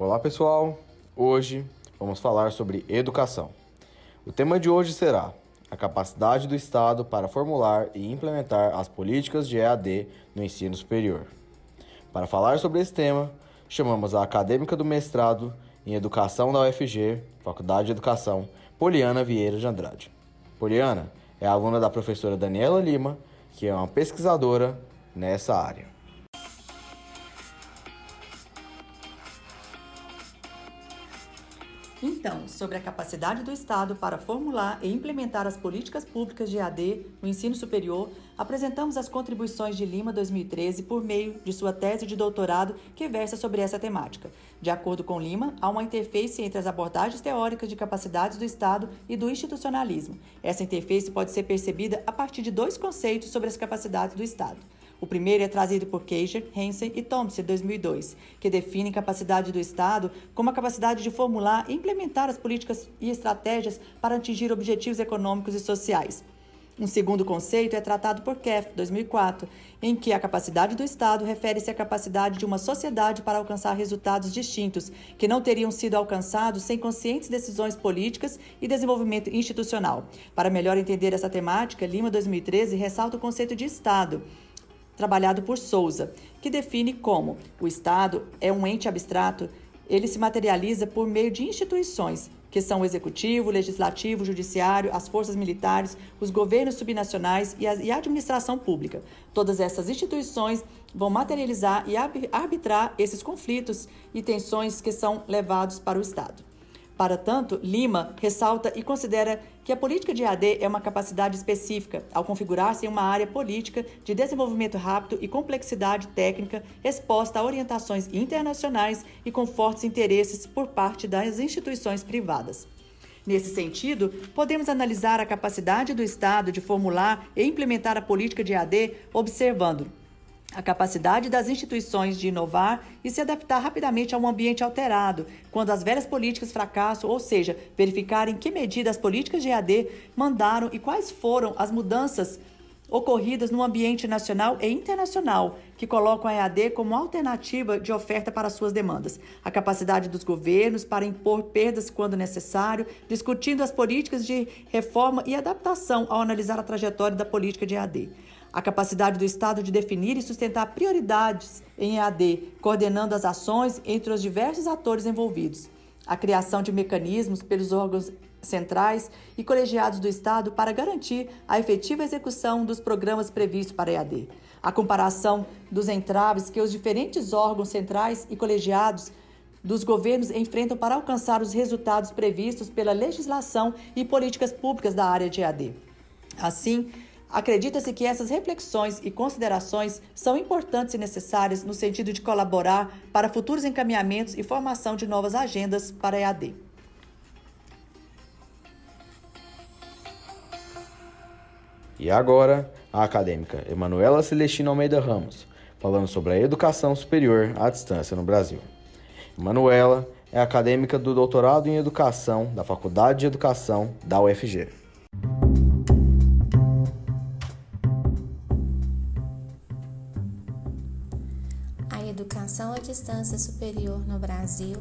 Olá pessoal, hoje vamos falar sobre educação. O tema de hoje será a capacidade do Estado para formular e implementar as políticas de EAD no ensino superior. Para falar sobre esse tema, chamamos a acadêmica do mestrado em Educação da UFG, Faculdade de Educação, Poliana Vieira de Andrade. Poliana é aluna da professora Daniela Lima, que é uma pesquisadora nessa área. Então, sobre a capacidade do Estado para formular e implementar as políticas públicas de AD no ensino superior, apresentamos as contribuições de Lima 2013 por meio de sua tese de doutorado que versa sobre essa temática. De acordo com Lima, há uma interface entre as abordagens teóricas de capacidades do Estado e do institucionalismo. Essa interface pode ser percebida a partir de dois conceitos sobre as capacidades do Estado. O primeiro é trazido por Keijer, Hansen e Thompson, 2002, que define capacidade do Estado como a capacidade de formular e implementar as políticas e estratégias para atingir objetivos econômicos e sociais. Um segundo conceito é tratado por Keff, 2004, em que a capacidade do Estado refere-se à capacidade de uma sociedade para alcançar resultados distintos, que não teriam sido alcançados sem conscientes decisões políticas e desenvolvimento institucional. Para melhor entender essa temática, Lima 2013 ressalta o conceito de Estado trabalhado por Souza, que define como o Estado é um ente abstrato, ele se materializa por meio de instituições, que são o executivo, legislativo, judiciário, as forças militares, os governos subnacionais e a, e a administração pública. Todas essas instituições vão materializar e arbitrar esses conflitos e tensões que são levados para o Estado. Para tanto, Lima ressalta e considera que a política de AD é uma capacidade específica ao configurar-se em uma área política de desenvolvimento rápido e complexidade técnica exposta a orientações internacionais e com fortes interesses por parte das instituições privadas. Nesse sentido, podemos analisar a capacidade do Estado de formular e implementar a política de AD observando a capacidade das instituições de inovar e se adaptar rapidamente a um ambiente alterado, quando as velhas políticas fracassam, ou seja, verificar em que medida as políticas de EAD mandaram e quais foram as mudanças ocorridas no ambiente nacional e internacional, que colocam a EAD como alternativa de oferta para suas demandas. A capacidade dos governos para impor perdas quando necessário, discutindo as políticas de reforma e adaptação ao analisar a trajetória da política de EAD a capacidade do Estado de definir e sustentar prioridades em EAD, coordenando as ações entre os diversos atores envolvidos, a criação de mecanismos pelos órgãos centrais e colegiados do Estado para garantir a efetiva execução dos programas previstos para EAD, a comparação dos entraves que os diferentes órgãos centrais e colegiados dos governos enfrentam para alcançar os resultados previstos pela legislação e políticas públicas da área de EAD. Assim, Acredita-se que essas reflexões e considerações são importantes e necessárias no sentido de colaborar para futuros encaminhamentos e formação de novas agendas para a EAD. E agora, a acadêmica Emanuela Celestina Almeida Ramos, falando sobre a educação superior à distância no Brasil. Emanuela é acadêmica do doutorado em educação da Faculdade de Educação da UFG. Superior no Brasil,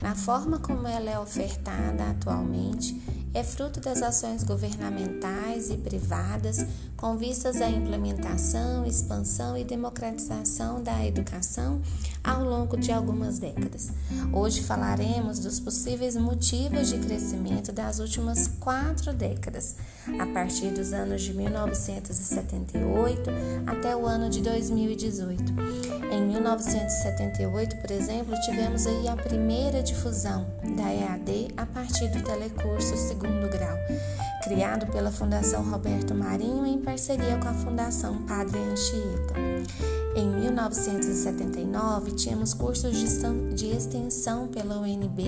na forma como ela é ofertada atualmente, é fruto das ações governamentais e privadas com vistas à implementação, expansão e democratização da educação ao longo de algumas décadas. Hoje falaremos dos possíveis motivos de crescimento das últimas quatro décadas, a partir dos anos de 1978 até o ano de 2018. Em 1978, por exemplo, tivemos aí a primeira difusão da EAD a partir do telecurso segundo grau, criado pela Fundação Roberto Marinho em parceria com a Fundação Padre Anchieta. Em 1979, tínhamos cursos de extensão pela UNB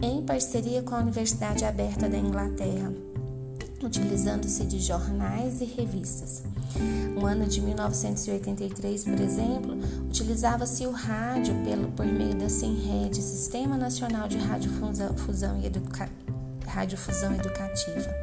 em parceria com a Universidade Aberta da Inglaterra, utilizando-se de jornais e revistas. No ano de 1983, por exemplo, utilizava-se o rádio pelo, por meio da SINRED, Sistema Nacional de Radiofusão, e Educa... Radiofusão Educativa.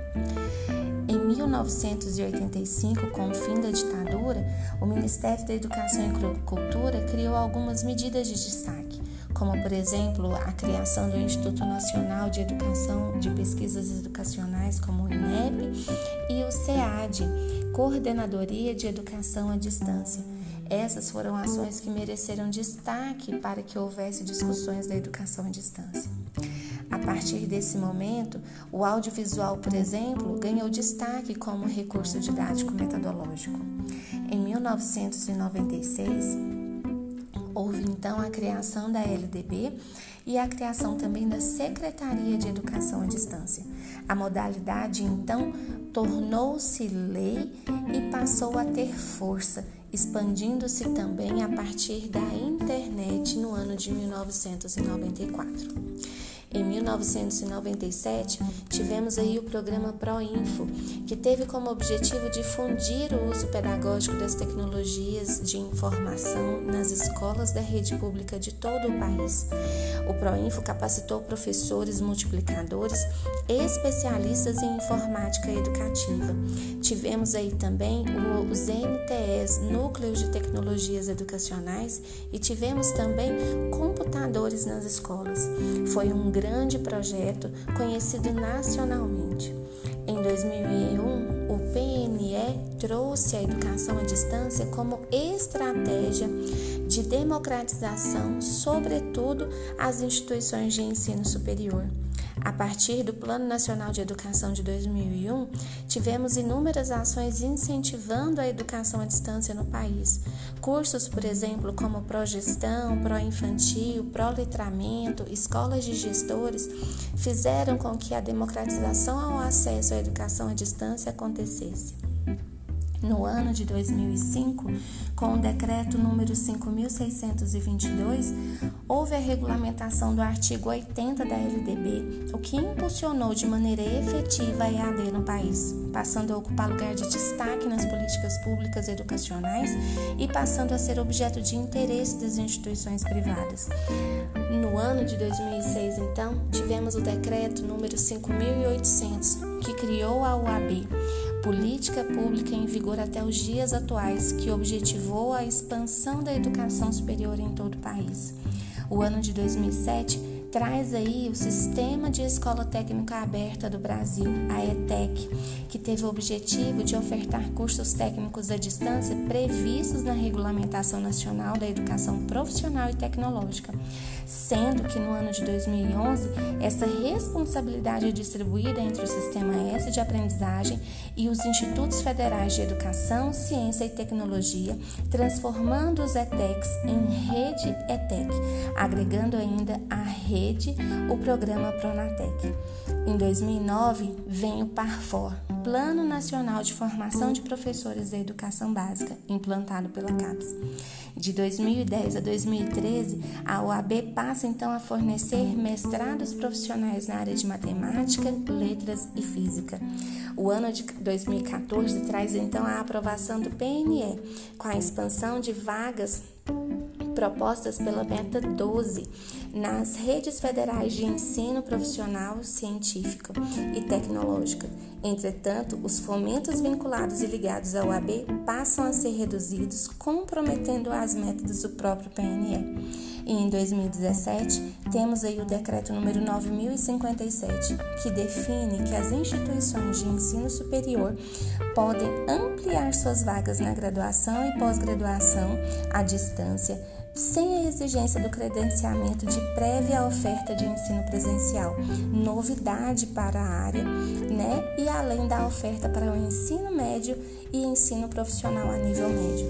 Em 1985, com o fim da ditadura, o Ministério da Educação e Cultura criou algumas medidas de destaque, como por exemplo a criação do Instituto Nacional de Educação de Pesquisas Educacionais, como o INEP, e o SEAD, Coordenadoria de Educação à Distância. Essas foram ações que mereceram destaque para que houvesse discussões da educação à distância. A partir desse momento, o audiovisual, por exemplo, ganhou destaque como recurso didático metodológico. Em 1996, houve então a criação da LDB e a criação também da Secretaria de Educação à Distância. A modalidade então tornou-se lei e passou a ter força, expandindo-se também a partir da internet no ano de 1994. Em 1997, tivemos aí o programa ProInfo, que teve como objetivo difundir o uso pedagógico das tecnologias de informação nas escolas da rede pública de todo o país. O ProInfo capacitou professores multiplicadores especialistas em informática educativa. Tivemos aí também os NTEs, Núcleos de Tecnologias Educacionais, e tivemos também computadores nas escolas. Foi um grande grande projeto conhecido nacionalmente. Em 2001, o PNE trouxe a educação à distância como estratégia de democratização, sobretudo às instituições de ensino superior. A partir do Plano Nacional de Educação de 2001, tivemos inúmeras ações incentivando a educação à distância no país. Cursos, por exemplo, como Progestão, Pró-Infantil, Pró-Letramento, escolas de gestores, fizeram com que a democratização ao acesso à educação à distância acontecesse. No ano de 2005, com o decreto número 5622, houve a regulamentação do artigo 80 da LDB, o que impulsionou de maneira efetiva a EAD no país, passando a ocupar lugar de destaque nas políticas públicas educacionais e passando a ser objeto de interesse das instituições privadas. No ano de 2006, então, tivemos o decreto número 5800, que criou a UAB política pública em vigor até os dias atuais que objetivou a expansão da educação superior em todo o país. O ano de 2007 traz aí o Sistema de Escola Técnica Aberta do Brasil, a ETEC, que teve o objetivo de ofertar cursos técnicos à distância previstos na Regulamentação Nacional da Educação Profissional e Tecnológica, sendo que no ano de 2011 essa responsabilidade é distribuída entre o Sistema S de Aprendizagem e os Institutos Federais de Educação, Ciência e Tecnologia, transformando os ETECs em Rede ETEC, agregando ainda rede rede o programa Pronatec. Em 2009, vem o PARFOR, Plano Nacional de Formação de Professores da Educação Básica, implantado pela CAPES. De 2010 a 2013, a OAB passa então a fornecer mestrados profissionais na área de matemática, letras e física. O ano de 2014 traz então a aprovação do PNE, com a expansão de vagas propostas pela Meta 12 nas redes federais de ensino profissional, científico e tecnológica. Entretanto, os fomentos vinculados e ligados ao AB passam a ser reduzidos, comprometendo as metas do próprio PNE. E em 2017, temos aí o decreto número 9057, que define que as instituições de ensino superior podem ampliar suas vagas na graduação e pós-graduação à distância sem a exigência do credenciamento de prévia oferta de ensino presencial, novidade para a área, né? E além da oferta para o ensino médio e ensino profissional a nível médio.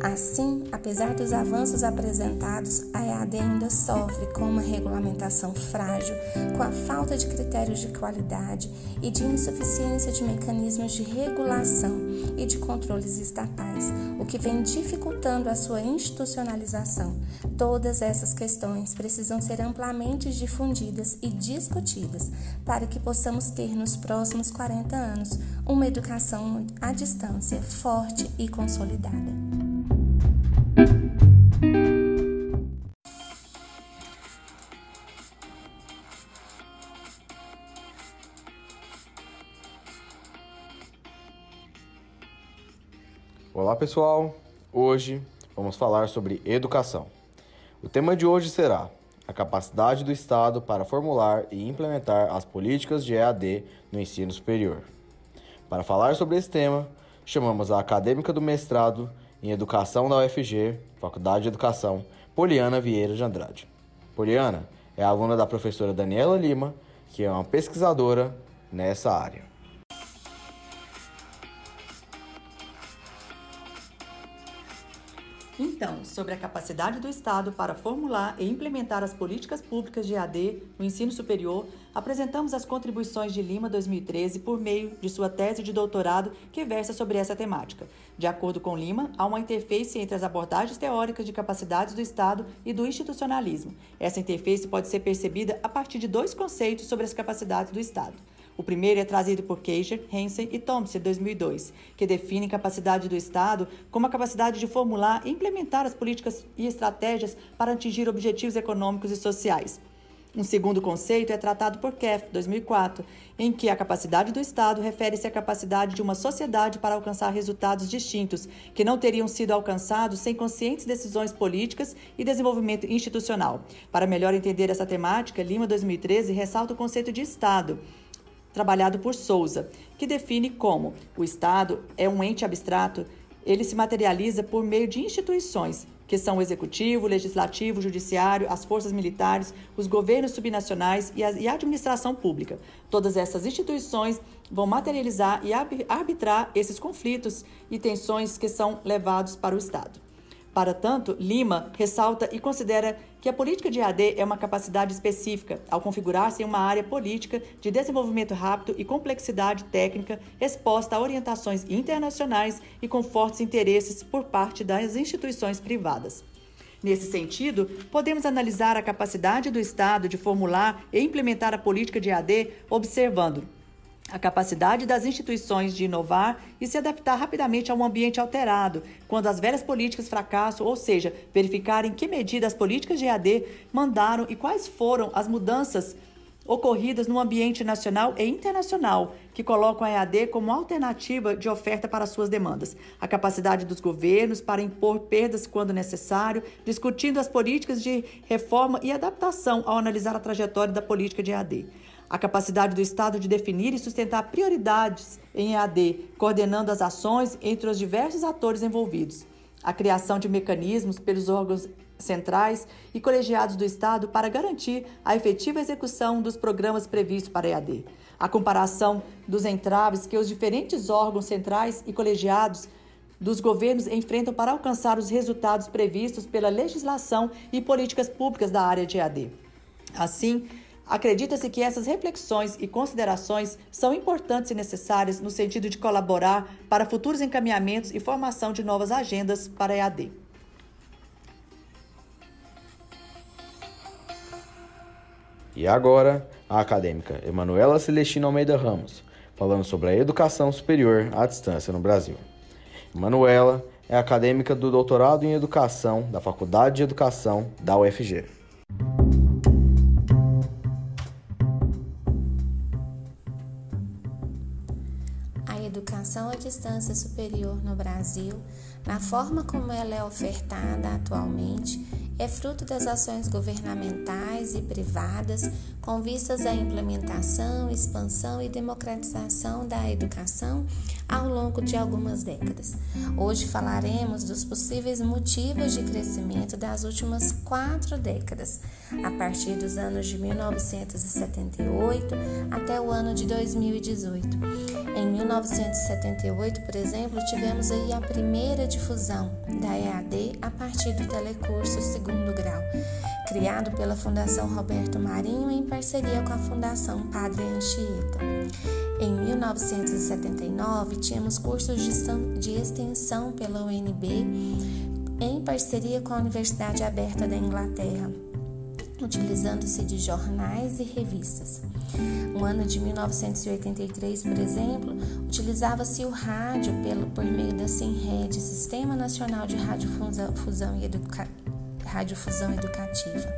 Assim, apesar dos avanços apresentados, a EAD ainda sofre com uma regulamentação frágil, com a falta de critérios de qualidade e de insuficiência de mecanismos de regulação e de controles estatais, o que vem dificultando a sua institucionalização. Todas essas questões precisam ser amplamente difundidas e discutidas para que possamos ter nos próximos 40 anos uma educação à distância forte e consolidada. Olá pessoal, hoje vamos falar sobre educação. O tema de hoje será a capacidade do Estado para formular e implementar as políticas de EAD no ensino superior. Para falar sobre esse tema, chamamos a acadêmica do mestrado em Educação da UFG, Faculdade de Educação, Poliana Vieira de Andrade. Poliana é aluna da professora Daniela Lima, que é uma pesquisadora nessa área. Então, sobre a capacidade do Estado para formular e implementar as políticas públicas de AD no ensino superior, apresentamos as contribuições de Lima 2013 por meio de sua tese de doutorado que versa sobre essa temática. De acordo com Lima, há uma interface entre as abordagens teóricas de capacidades do Estado e do institucionalismo. Essa interface pode ser percebida a partir de dois conceitos sobre as capacidades do Estado. O primeiro é trazido por Keijer, Hansen e Thompson, 2002, que definem capacidade do Estado como a capacidade de formular e implementar as políticas e estratégias para atingir objetivos econômicos e sociais. Um segundo conceito é tratado por Keff, 2004, em que a capacidade do Estado refere-se à capacidade de uma sociedade para alcançar resultados distintos, que não teriam sido alcançados sem conscientes decisões políticas e desenvolvimento institucional. Para melhor entender essa temática, Lima 2013 ressalta o conceito de Estado trabalhado por Souza, que define como o Estado é um ente abstrato, ele se materializa por meio de instituições, que são o executivo, o legislativo, o judiciário, as forças militares, os governos subnacionais e a, administração pública. Todas essas instituições vão materializar e arbitrar esses conflitos e tensões que são levados para o Estado. Para tanto, Lima ressalta e considera que a política de AD é uma capacidade específica ao configurar-se em uma área política de desenvolvimento rápido e complexidade técnica exposta a orientações internacionais e com fortes interesses por parte das instituições privadas. Nesse sentido, podemos analisar a capacidade do Estado de formular e implementar a política de AD observando a capacidade das instituições de inovar e se adaptar rapidamente a um ambiente alterado, quando as velhas políticas fracassam, ou seja, verificar em que medida as políticas de EAD mandaram e quais foram as mudanças ocorridas no ambiente nacional e internacional, que colocam a EAD como alternativa de oferta para suas demandas. A capacidade dos governos para impor perdas quando necessário, discutindo as políticas de reforma e adaptação ao analisar a trajetória da política de EAD a capacidade do Estado de definir e sustentar prioridades em EAD, coordenando as ações entre os diversos atores envolvidos, a criação de mecanismos pelos órgãos centrais e colegiados do Estado para garantir a efetiva execução dos programas previstos para EAD, a comparação dos entraves que os diferentes órgãos centrais e colegiados dos governos enfrentam para alcançar os resultados previstos pela legislação e políticas públicas da área de EAD. Assim, Acredita-se que essas reflexões e considerações são importantes e necessárias no sentido de colaborar para futuros encaminhamentos e formação de novas agendas para a EAD. E agora, a acadêmica Emanuela Celestina Almeida Ramos, falando sobre a educação superior à distância no Brasil. Emanuela é acadêmica do doutorado em educação da Faculdade de Educação da UFG. Distância superior no Brasil, na forma como ela é ofertada atualmente, é fruto das ações governamentais e privadas com vistas à implementação, expansão e democratização da educação ao longo de algumas décadas. Hoje falaremos dos possíveis motivos de crescimento das últimas quatro décadas, a partir dos anos de 1978 até o ano de 2018. Em 1978, por exemplo, tivemos aí a primeira difusão da EAD a partir do telecurso segundo grau, criado pela Fundação Roberto Marinho em parceria com a Fundação Padre Anchieta. Em 1979, tínhamos cursos de extensão pela UNB em parceria com a Universidade Aberta da Inglaterra, utilizando-se de jornais e revistas. No ano de 1983, por exemplo, utilizava-se o rádio pelo, por meio da SINRED, Sistema Nacional de Radiofusão e Educa... Radiofusão Educativa.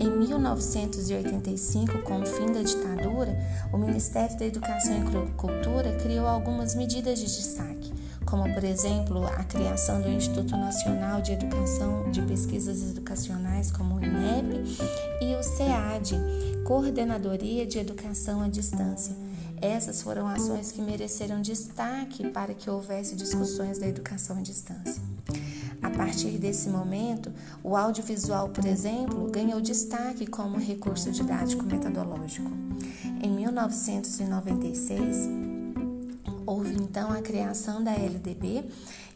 Em 1985, com o fim da ditadura, o Ministério da Educação e Cultura criou algumas medidas de destaque como por exemplo a criação do Instituto Nacional de Educação de Pesquisas Educacionais, como o INEP, e o SEAD, Coordenadoria de Educação à Distância. Essas foram ações que mereceram destaque para que houvesse discussões da educação à distância. Partir desse momento, o audiovisual, por exemplo, ganhou destaque como recurso didático metodológico. Em 1996, houve então a criação da LDB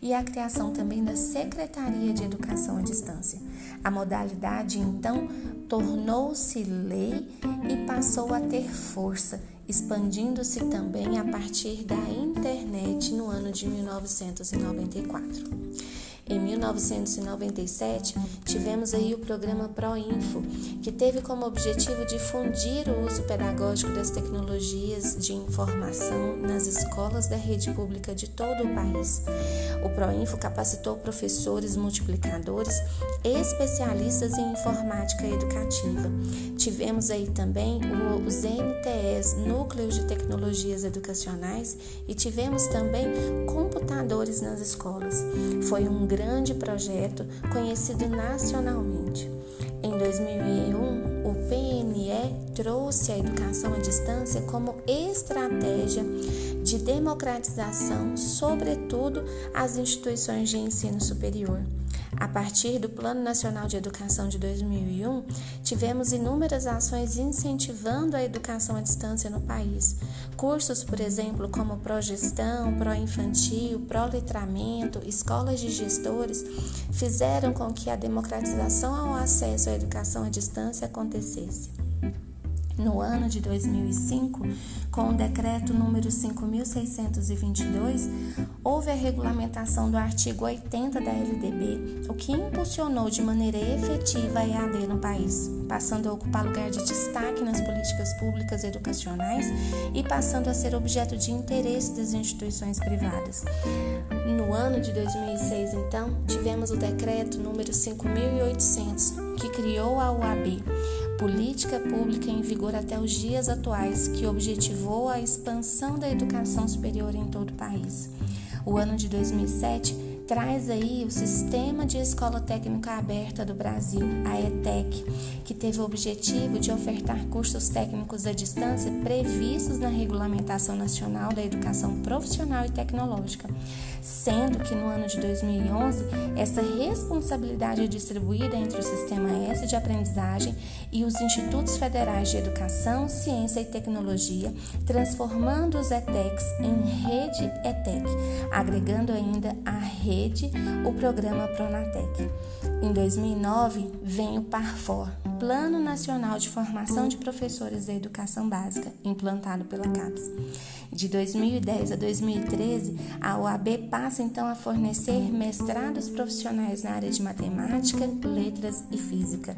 e a criação também da Secretaria de Educação à Distância. A modalidade então tornou-se lei e passou a ter força, expandindo-se também a partir da internet no ano de 1994. Em 1997, tivemos aí o programa ProInfo, que teve como objetivo difundir o uso pedagógico das tecnologias de informação nas escolas da rede pública de todo o país. O ProInfo capacitou professores multiplicadores especialistas em informática educativa. Tivemos aí também os NTEs, Núcleos de Tecnologias Educacionais, e tivemos também computadores nas escolas. Foi um grande projeto conhecido nacionalmente. Em 2001, o PNE trouxe a educação à distância como estratégia de democratização, sobretudo às instituições de ensino superior. A partir do Plano Nacional de Educação de 2001, tivemos inúmeras ações incentivando a educação à distância no país. Cursos, por exemplo, como Progestão, Pró-Infantil, Pró-Letramento, escolas de gestores, fizeram com que a democratização ao acesso à educação à distância acontecesse. No ano de 2005, com o decreto número 5622, houve a regulamentação do artigo 80 da LDB, o que impulsionou de maneira efetiva a EAD no país, passando a ocupar lugar de destaque nas políticas públicas educacionais e passando a ser objeto de interesse das instituições privadas. No ano de 2006, então, tivemos o decreto número 5800, que criou a UAB política pública em vigor até os dias atuais que objetivou a expansão da educação superior em todo o país. O ano de 2007 traz aí o Sistema de Escola Técnica Aberta do Brasil, a ETEC, que teve o objetivo de ofertar cursos técnicos à distância previstos na Regulamentação Nacional da Educação Profissional e Tecnológica, sendo que no ano de 2011 essa responsabilidade é distribuída entre o Sistema S de Aprendizagem e os Institutos Federais de Educação, Ciência e Tecnologia, transformando os ETECs em Rede ETEC, agregando ainda a rede rede o programa Pronatec. Em 2009, vem o PARFOR, Plano Nacional de Formação de Professores da Educação Básica, implantado pela CAPES. De 2010 a 2013, a OAB passa então a fornecer mestrados profissionais na área de matemática, letras e física.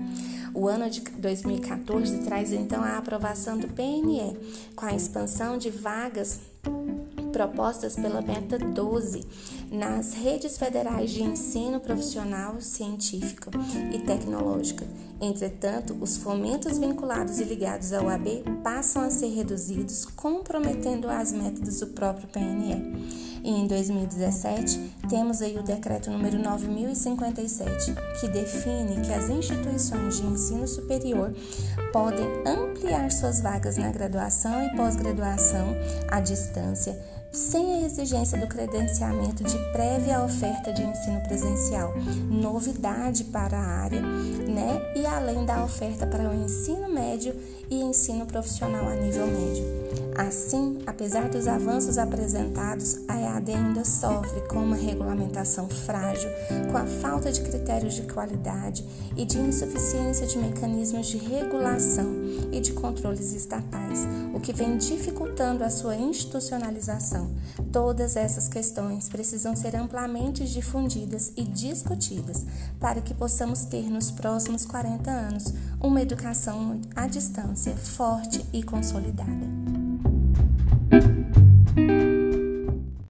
O ano de 2014 traz então a aprovação do PNE, com a expansão de vagas propostas pela Meta 12 nas redes federais de ensino profissional, científico e tecnológica. Entretanto, os fomentos vinculados e ligados ao AB passam a ser reduzidos, comprometendo as metas do próprio PNE. E em 2017, temos aí o decreto número 9057, que define que as instituições de ensino superior podem ampliar suas vagas na graduação e pós-graduação à distância sem a exigência do credenciamento de prévia oferta de ensino presencial, novidade para a área, né? E além da oferta para o ensino médio e ensino profissional a nível médio. Assim, apesar dos avanços apresentados, a EAD ainda sofre com uma regulamentação frágil, com a falta de critérios de qualidade e de insuficiência de mecanismos de regulação e de controles estatais, o que vem dificultando a sua institucionalização. Todas essas questões precisam ser amplamente difundidas e discutidas para que possamos ter nos próximos 40 anos uma educação à distância forte e consolidada.